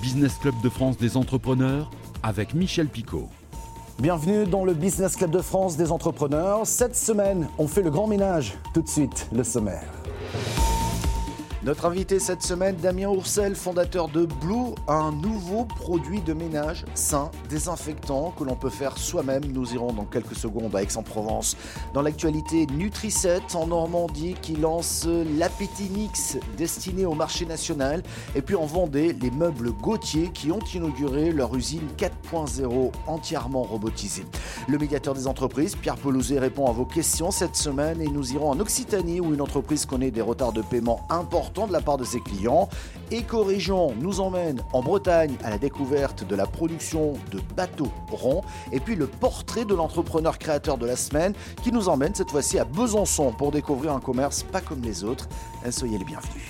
Business Club de France des entrepreneurs avec Michel Picot. Bienvenue dans le Business Club de France des entrepreneurs. Cette semaine, on fait le grand ménage. Tout de suite, le sommaire. Notre invité cette semaine, Damien Oursel, fondateur de Blue, un nouveau produit de ménage sain, désinfectant que l'on peut faire soi-même. Nous irons dans quelques secondes à Aix-en-Provence. Dans l'actualité, Nutricet en Normandie qui lance l'appétit mix destiné au marché national. Et puis en Vendée, les meubles Gauthier qui ont inauguré leur usine 4.0 entièrement robotisée. Le médiateur des entreprises, Pierre Pelouzet, répond à vos questions cette semaine et nous irons en Occitanie où une entreprise connaît des retards de paiement importants de la part de ses clients. Éco-région nous emmène en Bretagne à la découverte de la production de bateaux ronds. Et puis le portrait de l'entrepreneur créateur de la semaine qui nous emmène cette fois-ci à Besançon pour découvrir un commerce pas comme les autres. Soyez les bienvenus.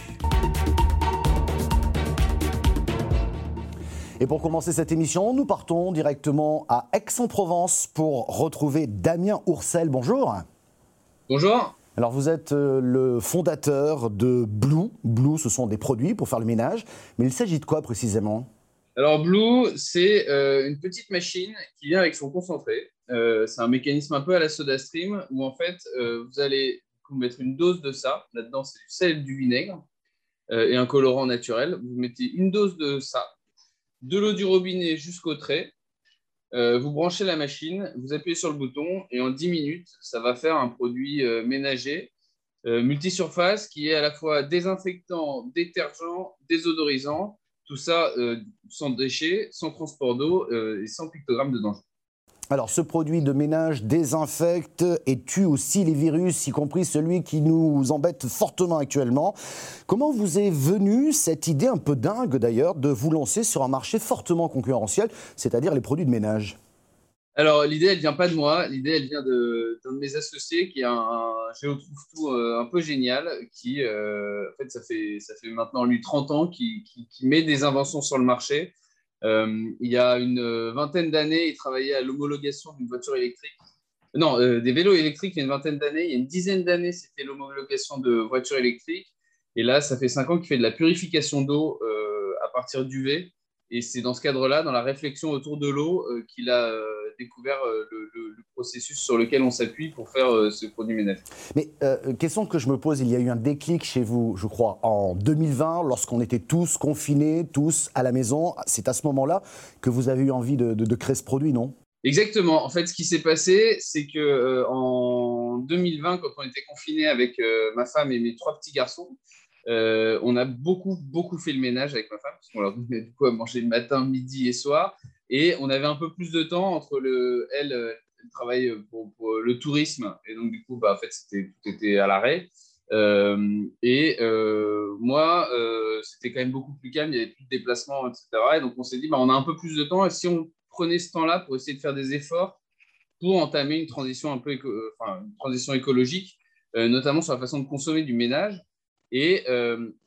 Et pour commencer cette émission, nous partons directement à Aix-en-Provence pour retrouver Damien Oursel. Bonjour. Bonjour. Alors vous êtes euh, le fondateur de Blue. Blue, ce sont des produits pour faire le ménage, mais il s'agit de quoi précisément? Alors Blue, c'est euh, une petite machine qui vient avec son concentré. Euh, c'est un mécanisme un peu à la SodaStream où en fait vous allez vous mettre une dose de ça. Là-dedans, c'est du sel du vinaigre et un colorant naturel. Vous mettez une dose de ça, de l'eau du robinet jusqu'au trait euh, vous branchez la machine, vous appuyez sur le bouton et en 10 minutes, ça va faire un produit euh, ménager euh, multisurface qui est à la fois désinfectant, détergent, désodorisant, tout ça sans déchets, sans transport d'eau et sans pictogramme de danger. Alors, ce produit de ménage désinfecte et tue aussi les virus, y compris celui qui nous embête fortement actuellement. Comment vous est venue cette idée un peu dingue d'ailleurs de vous lancer sur un marché fortement concurrentiel, c'est-à-dire les produits de ménage? Alors, l'idée, elle vient pas de moi. L'idée, elle vient d'un de, mes associés qui est un, un géotrouve-tout euh, un peu génial, qui, euh, en fait, ça fait, ça fait maintenant lui 30 ans, qui, qui met des inventions sur le marché. Euh, il y a une vingtaine d'années, il travaillait à l'homologation d'une voiture électrique. Non, euh, des vélos électriques, il y a une vingtaine d'années. Il y a une dizaine d'années, c'était l'homologation de voitures électriques. Et là, ça fait cinq ans qu'il fait de la purification d'eau euh, à partir d'UV. Et c'est dans ce cadre-là, dans la réflexion autour de l'eau, qu'il a découvert euh, le, processus sur lequel on s'appuie pour faire euh, ce produit ménager. Mais euh, question que je me pose, il y a eu un déclic chez vous, je crois, en 2020, lorsqu'on était tous confinés, tous à la maison. C'est à ce moment-là que vous avez eu envie de, créer ce produit, non? Exactement. En fait, ce qui s'est passé, c'est que en 2020, quand on était confinés avec ma femme et mes trois petits garçons, on a beaucoup, beaucoup fait le ménage avec ma femme, parce qu'on leur donnait du coup à manger le matin, midi et soir. Et on avait un peu plus de temps entre le. Elle, elle travaille pour, le tourisme. Et donc, du coup, bah, en fait, c'était, tout était à l'arrêt. Euh, et euh, moi, euh, c'était quand même beaucoup plus calme. Il y avait plus de déplacements, etc. Et donc, on s'est dit, bah, on a un peu plus de temps. Et si on prenait ce temps-là pour essayer de faire des efforts pour entamer une transition un peu transition écologique, notamment sur la façon de consommer du ménage. Et,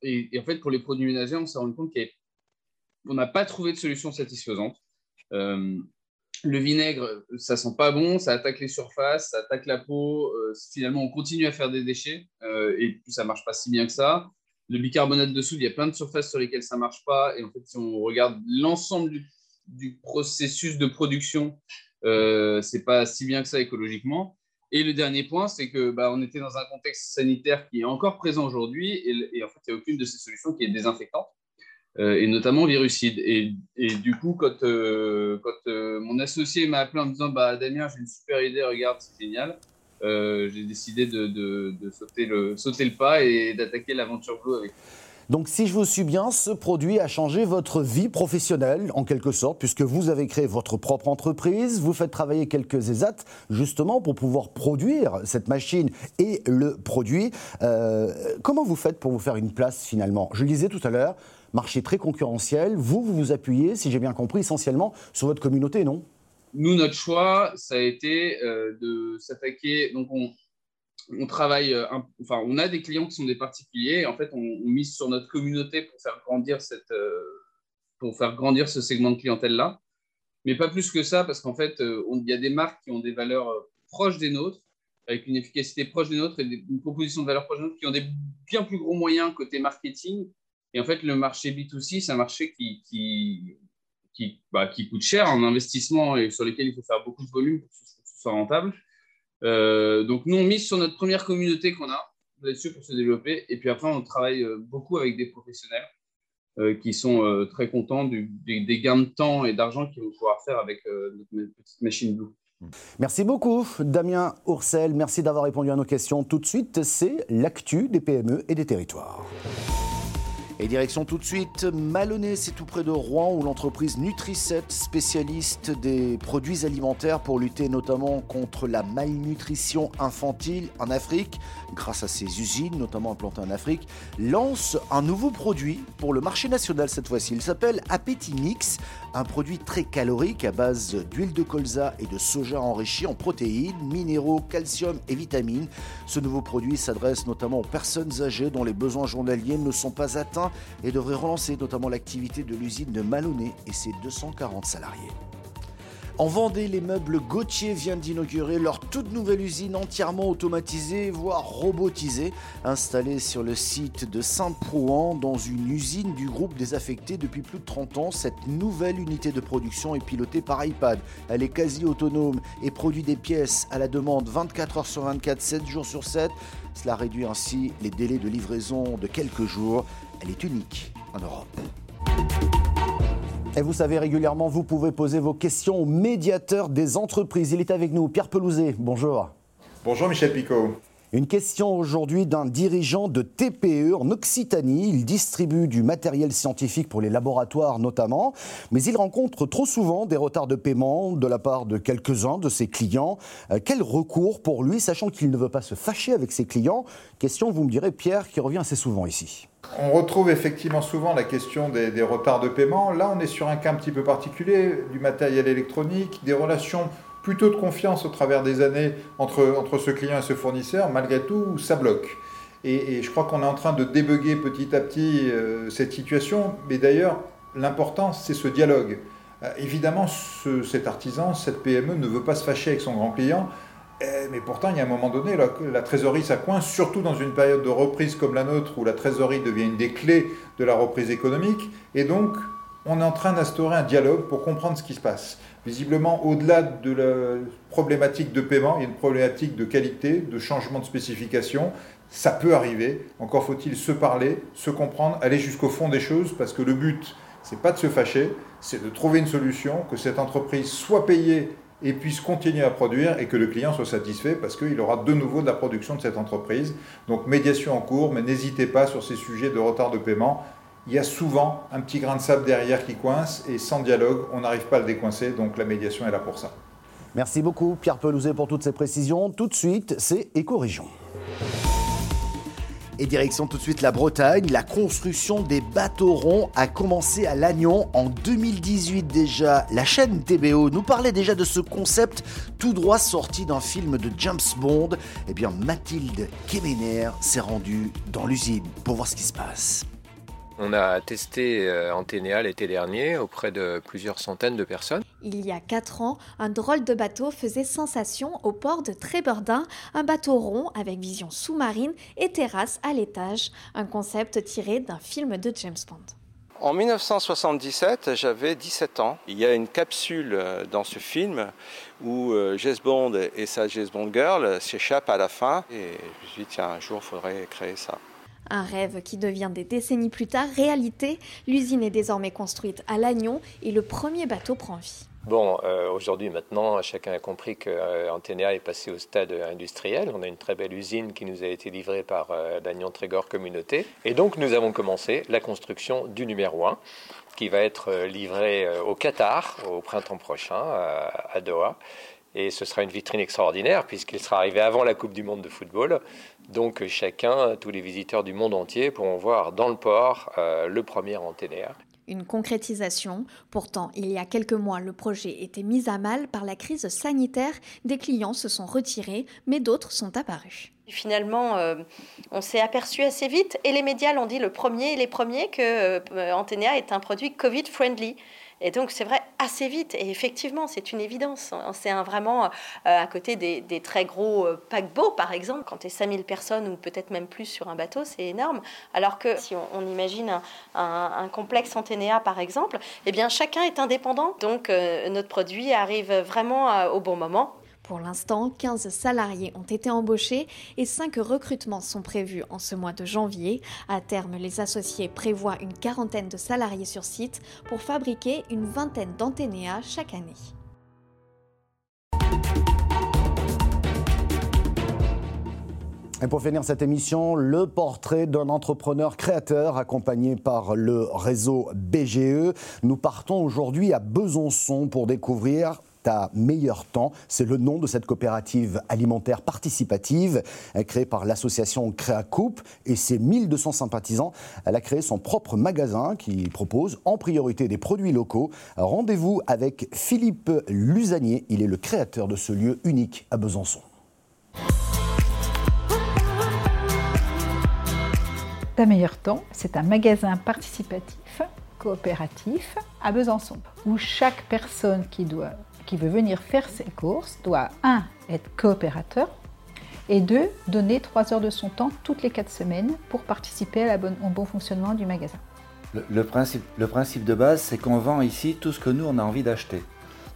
et, en fait, pour les produits ménagers, on s'est rendu compte qu'on n'a pas trouvé de solution satisfaisante. Euh, le vinaigre, ça sent pas bon, ça attaque les surfaces, ça attaque la peau. Euh, finalement, on continue à faire des déchets euh, et ça marche pas si bien que ça. Le bicarbonate de soude, il y a plein de surfaces sur lesquelles ça marche pas. Et en fait, si on regarde l'ensemble du, processus de production, euh, c'est pas si bien que ça écologiquement. Et le dernier point, c'est que bah, on était dans un contexte sanitaire qui est encore présent aujourd'hui et, et, en fait, il n'y a aucune de ces solutions qui est désinfectante. Euh, et notamment virucide. Et, du coup, quand, euh, euh, mon associé m'a appelé en me disant bah, Damien, j'ai une super idée, regarde, c'est génial, j'ai décidé de, sauter le pas et d'attaquer l'aventure Blue avec donc si je vous suis bien, ce produit a changé votre vie professionnelle en quelque sorte, puisque vous avez créé votre propre entreprise, vous faites travailler quelques ESAT justement pour pouvoir produire cette machine et le produit. comment vous faites pour vous faire une place finalement? Je le disais tout à l'heure, marché très concurrentiel. Vous, vous vous appuyez, si j'ai bien compris, essentiellement sur votre communauté, non? Nous, notre choix, ça a été euh, de s'attaquer. Donc, on, travaille, euh, enfin, on a des clients qui sont des particuliers. en fait, on, mise sur notre communauté pour faire grandir cette, euh, pour faire grandir ce segment de clientèle là. Mais pas plus que ça, parce qu'en fait, il y a des marques qui ont des valeurs proches des nôtres, avec une efficacité proche des nôtres et une proposition de valeur proche des nôtres, qui ont des bien plus gros moyens côté marketing Et en fait, le marché B2C, c'est un marché qui, qui, bah, qui, coûte cher en investissement et sur lequel il faut faire beaucoup de volume pour que ce soit rentable. Euh, donc, nous, on mise sur notre première communauté qu'on a là-dessus pour se développer. Et puis après, on travaille euh, beaucoup avec des professionnels euh, qui sont très contents des, gains de temps et d'argent qu'ils vont pouvoir faire avec notre petite machine Blue. Merci beaucoup, Damien Oursel. Merci d'avoir répondu à nos questions. Tout de suite, c'est l'actu des PME et des territoires. Et direction tout de suite Malonné, c'est tout près de Rouen où l'entreprise Nutricet, spécialiste des produits alimentaires pour lutter notamment contre la malnutrition infantile en Afrique, grâce à ses usines notamment implantées en Afrique, lance un nouveau produit pour le marché national cette fois-ci. Il s'appelle Appétit Mix, un produit très calorique à base d'huile de colza et de soja enrichi en protéines, minéraux, calcium et vitamines. Ce nouveau produit s'adresse notamment aux personnes âgées dont les besoins journaliers ne sont pas atteints et devrait relancer notamment l'activité de l'usine de Malonnet et ses 240 salariés. En Vendée, les meubles Gauthier viennent d'inaugurer leur toute nouvelle usine entièrement automatisée, voire robotisée, installée sur le site de Saint-Prouan, dans une usine du groupe désaffecté depuis plus de 30 ans. Cette nouvelle unité de production est pilotée par iPad. Elle est quasi autonome et produit des pièces à la demande 24 heures sur 24, 7 jours sur 7. Cela réduit ainsi les délais de livraison de quelques jours. Elle est unique en Europe. Et vous savez, régulièrement, vous pouvez poser vos questions au médiateur des entreprises. Il est avec nous, Pierre Pelouzet. Bonjour. Bonjour Michel Picot. Une question aujourd'hui d'un dirigeant de TPE en Occitanie. Il distribue du matériel scientifique pour les laboratoires notamment, mais il rencontre trop souvent des retards de paiement de la part de quelques-uns de ses clients. Euh, quel recours pour lui, sachant qu'il ne veut pas se fâcher avec ses clients? Question, vous me direz, Pierre, qui revient assez souvent ici. On retrouve effectivement souvent la question des, retards de paiement. Là, on est sur un cas un petit peu particulier, du matériel électronique, des relations plutôt de confiance au travers des années entre, entre ce client et ce fournisseur. Malgré tout, ça bloque. Et, je crois qu'on est en train de débugger petit à petit euh, cette situation. Mais d'ailleurs, l'important, c'est ce dialogue. Euh, évidemment, cet artisan, cette PME ne veut pas se fâcher avec son grand client. Eh, mais pourtant, il y a un moment donné, la, trésorerie, ça coince, surtout dans une période de reprise comme la nôtre, où la trésorerie devient une des clés de la reprise économique. Et donc, on est en train d'instaurer un dialogue pour comprendre ce qui se passe. Visiblement, au-delà de la problématique de paiement, il y a une problématique de qualité, de changement de spécification. Ça peut arriver. Encore faut-il se parler, se comprendre, aller jusqu'au fond des choses, parce que le but, c'est pas de se fâcher, c'est de trouver une solution, que cette entreprise soit payée et puisse continuer à produire et que le client soit satisfait parce qu'il aura de nouveau de la production de cette entreprise. Donc médiation en cours, mais n'hésitez pas sur ces sujets de retard de paiement. Il y a souvent un petit grain de sable derrière qui coince et sans dialogue, on n'arrive pas à le décoincer, donc la médiation est là pour ça. Merci beaucoup Pierre Pelouzet pour toutes ces précisions. Tout de suite, c'est Éco-Région. Et direction tout de suite la Bretagne, la construction des bateaux ronds a commencé à Lannion en 2018 déjà. La chaîne TBO nous parlait déjà de ce concept tout droit sorti d'un film de James Bond. Eh bien Mathilde Kemener s'est rendue dans l'usine pour voir ce qui se passe. On a testé euh, Anténéa l'été dernier auprès de plusieurs centaines de personnes. Il y a 4 ans, un drôle de bateau faisait sensation au port de Trébordin, un bateau rond avec vision sous-marine et terrasse à l'étage, un concept tiré d'un film de James Bond. En 1977, j'avais 17 ans. Il y a une capsule euh, dans ce film où euh, James Bond et sa James Bond Girl s'échappent à la fin. Et je me suis dit, tiens, un jour, il faudrait créer ça. Un rêve qui devient des décennies plus tard réalité. L'usine est désormais construite à Lannion et le premier bateau prend vie. Bon, euh, aujourd'hui, maintenant, chacun a compris que euh, est passé au stade industriel. On a une très belle usine qui nous a été livrée par euh, Lannion Trégor Communauté. Et donc, nous avons commencé la construction du numéro 1 qui va être euh, livré au Qatar au printemps prochain à Doha. Et ce sera une vitrine extraordinaire puisqu'il sera arrivé avant la Coupe du Monde de football. Donc chacun, tous les visiteurs du monde entier pourront voir dans le port euh, le premier anténaire. Une concrétisation. Pourtant, il y a quelques mois, le projet était mis à mal par la crise sanitaire. Des clients se sont retirés, mais d'autres sont apparus. Finalement, euh, on s'est aperçu assez vite, et les médias l'ont dit le premier, les premiers, que euh, Antenea est un produit Covid-friendly. Et donc, c'est vrai, assez vite. Et effectivement, c'est une évidence. C'est un, vraiment, euh, à côté des, très gros paquebots, par exemple, quand tu es 5000 personnes ou peut-être même plus sur un bateau, c'est énorme. Alors que si on, imagine un, complexe Antenea, par exemple, eh bien, chacun est indépendant. Donc, notre produit arrive vraiment au bon moment. Pour l'instant, 15 salariés ont été embauchés et 5 recrutements sont prévus en ce mois de janvier. À terme, les associés prévoient une quarantaine de salariés sur site pour fabriquer une vingtaine d'anténéas chaque année. Et pour finir cette émission, le portrait d'un entrepreneur créateur accompagné par le réseau BGE. Nous partons aujourd'hui à Besançon pour découvrir ta meilleur temps. C'est le nom de cette coopérative alimentaire participative euh, créée par l'association Créacoupe et ses 1200 sympathisants. Elle a créé son propre magasin qui propose en priorité des produits locaux. Rendez-vous avec Philippe Lusanier. Il est le créateur de ce lieu unique à Besançon. Ta meilleur temps, c'est un magasin participatif, coopératif à Besançon, où chaque personne qui doit qui veut venir faire ses courses doit, un, être coopérateur, et deux, donner trois heures de son temps toutes les quatre semaines pour participer à la bonne, au bon fonctionnement du magasin. Le, principe, le principe de base, c'est qu'on vend ici tout ce que nous, on a envie d'acheter.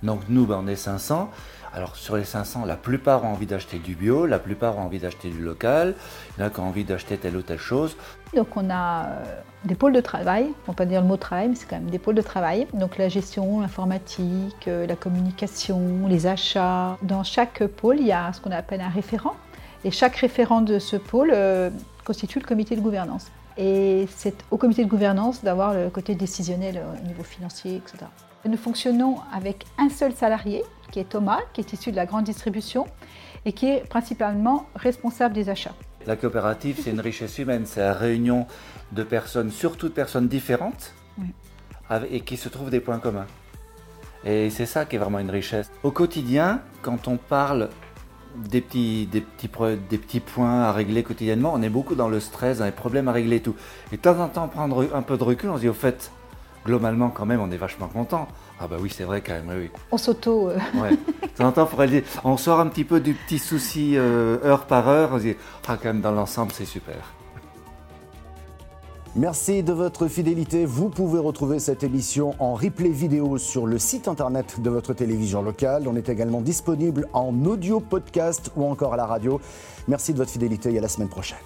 Donc nous, ben, on est 500. Alors sur les 500, la plupart ont envie d'acheter du bio, la plupart ont envie d'acheter du local, il y en a qui ont envie d'acheter telle ou telle chose. Donc on a euh, des pôles de travail, on peut dire le mot travail, mais c'est quand même des pôles de travail. Donc la gestion, l'informatique, euh, la communication, les achats. Dans chaque pôle, il y a ce qu'on appelle un référent. Et chaque référent de ce pôle euh, constitue le comité de gouvernance. Et c'est au comité de gouvernance d'avoir le côté décisionnel au niveau financier, etc. Nous fonctionnons avec un seul salarié, qui est Thomas, qui est issu de la grande distribution et qui est principalement responsable des achats. La coopérative, c'est une richesse humaine, c'est la réunion de personnes, surtout de personnes différentes, et qui se trouvent des points communs. Et c'est ça qui est vraiment une richesse. Au quotidien, quand on parle des petits, des, petits, des petits points à régler quotidiennement, on est beaucoup dans le stress, dans les problèmes à régler et tout. Et de temps en temps, prendre un peu de recul, on se dit au fait, globalement, quand même, on est vachement content. Ah bah oui, c'est vrai quand même, oui. On s'auto... Euh. Ouais. on sort un petit peu du petit souci euh, heure par heure, on se dit, ah quand même, dans l'ensemble, c'est super. Merci de votre fidélité. Vous pouvez retrouver cette émission en replay vidéo sur le site internet de votre télévision locale. On est également disponible en audio podcast ou encore à la radio. Merci de votre fidélité et à la semaine prochaine.